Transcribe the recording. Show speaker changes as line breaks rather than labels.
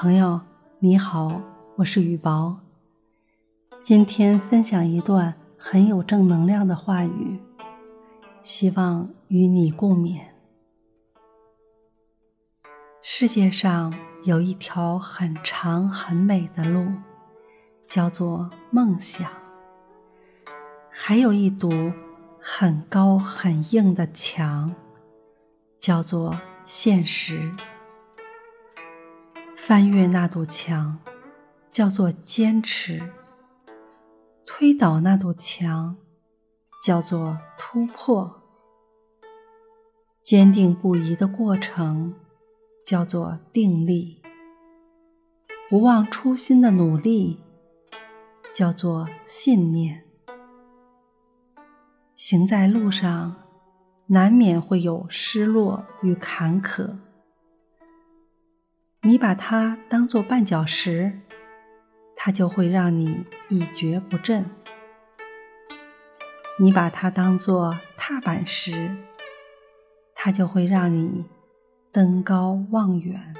朋友你好，我是雨薄。今天分享一段很有正能量的话语，希望与你共勉。世界上有一条很长很美的路，叫做梦想；还有一堵很高很硬的墙，叫做现实。翻越那堵墙，叫做坚持；推倒那堵墙，叫做突破；坚定不移的过程，叫做定力；不忘初心的努力，叫做信念。行在路上，难免会有失落与坎坷。你把它当做绊脚石，它就会让你一蹶不振；你把它当做踏板石，它就会让你登高望远。